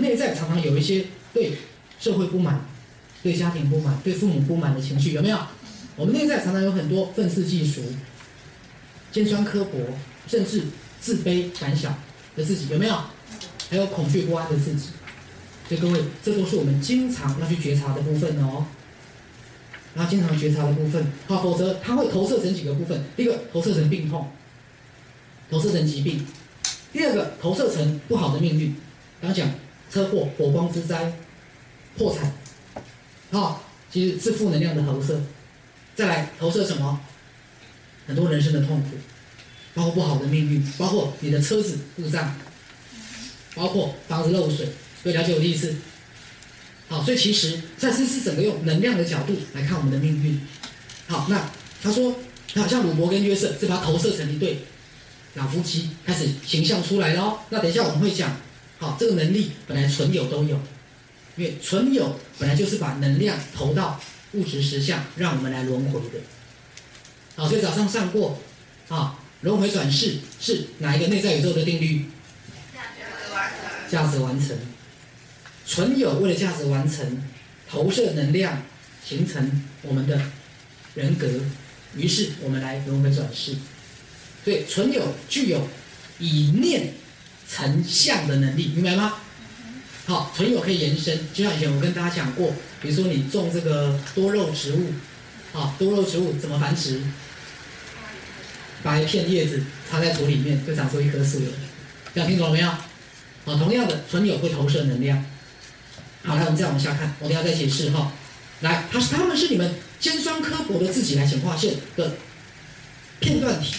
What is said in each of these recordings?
内在常常有一些对社会不满、对家庭不满、对父母不满的情绪，有没有？我们内在常常有很多愤世嫉俗、尖酸刻薄，甚至自卑胆小的自己，有没有？还有恐惧不安的自己。所以各位，这都是我们经常要去觉察的部分哦。然后经常觉察的部分，好，否则它会投射成几个部分。第一个，投射成病痛，投射成疾病；第二个，投射成不好的命运。刚讲车祸、火光之灾、破产，好，其实是负能量的投射。再来投射什么？很多人生的痛苦，包括不好的命运，包括你的车子故障，包括房子漏水。各位了解我的意思？好，所以其实赛斯是整个用能量的角度来看我们的命运。好，那他说，好像鲁伯跟约瑟是把它投射成一对老夫妻，开始形象出来了。那等一下我们会讲，好，这个能力本来存有都有，因为存有本来就是把能量投到物质实相，让我们来轮回的。好，所以早上上过，啊，轮回转世是哪一个内在宇宙的定律？价值完成。存有为了价值完成，投射能量，形成我们的人格，于是我们来轮回转世。所以纯有具有以念成像的能力，明白吗？好，存有可以延伸，就像以前我跟大家讲过，比如说你种这个多肉植物，啊，多肉植物怎么繁殖？把一片叶子插在土里面，就长出一棵树了。这样听懂了没有？好，同样的，存有会投射能量。好，来我们再往下看，我等下再解释哈。来，他是他们是你们尖酸刻薄的自己来显化线的片段体，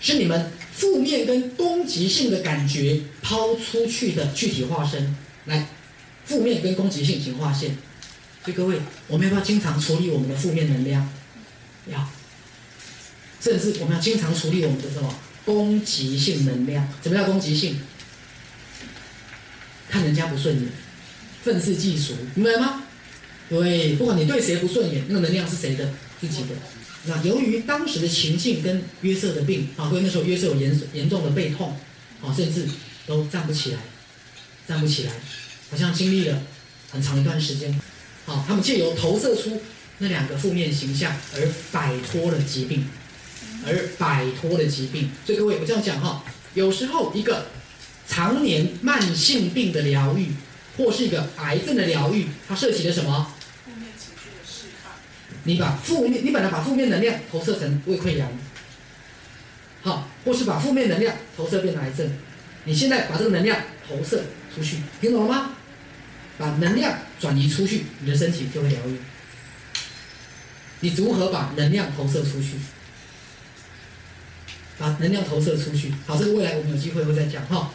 是你们负面跟攻击性的感觉抛出去的具体化身。来，负面跟攻击性显化线。所以各位，我们要不要经常处理我们的负面能量？要。甚至我们要经常处理我们的什么攻击性能量？什么叫攻击性？看人家不顺眼。愤世嫉俗，明白吗？对，不管你对谁不顺眼，那个能量是谁的？自己的。那由于当时的情境跟约瑟的病，啊，因为那时候约瑟有严严重的背痛，啊，甚至都站不起来，站不起来，好像经历了很长一段时间。好，他们借由投射出那两个负面形象而摆脱了疾病，而摆脱了疾病。所以各位，我这样讲哈，有时候一个常年慢性病的疗愈。或是一个癌症的疗愈，它涉及了什么？你把负面，你本来把负面能量投射成胃溃疡，好，或是把负面能量投射变成癌症，你现在把这个能量投射出去，听懂了吗？把能量转移出去，你的身体就会疗愈。你如何把能量投射出去？把能量投射出去，好，这个未来我们有机会会再讲哈。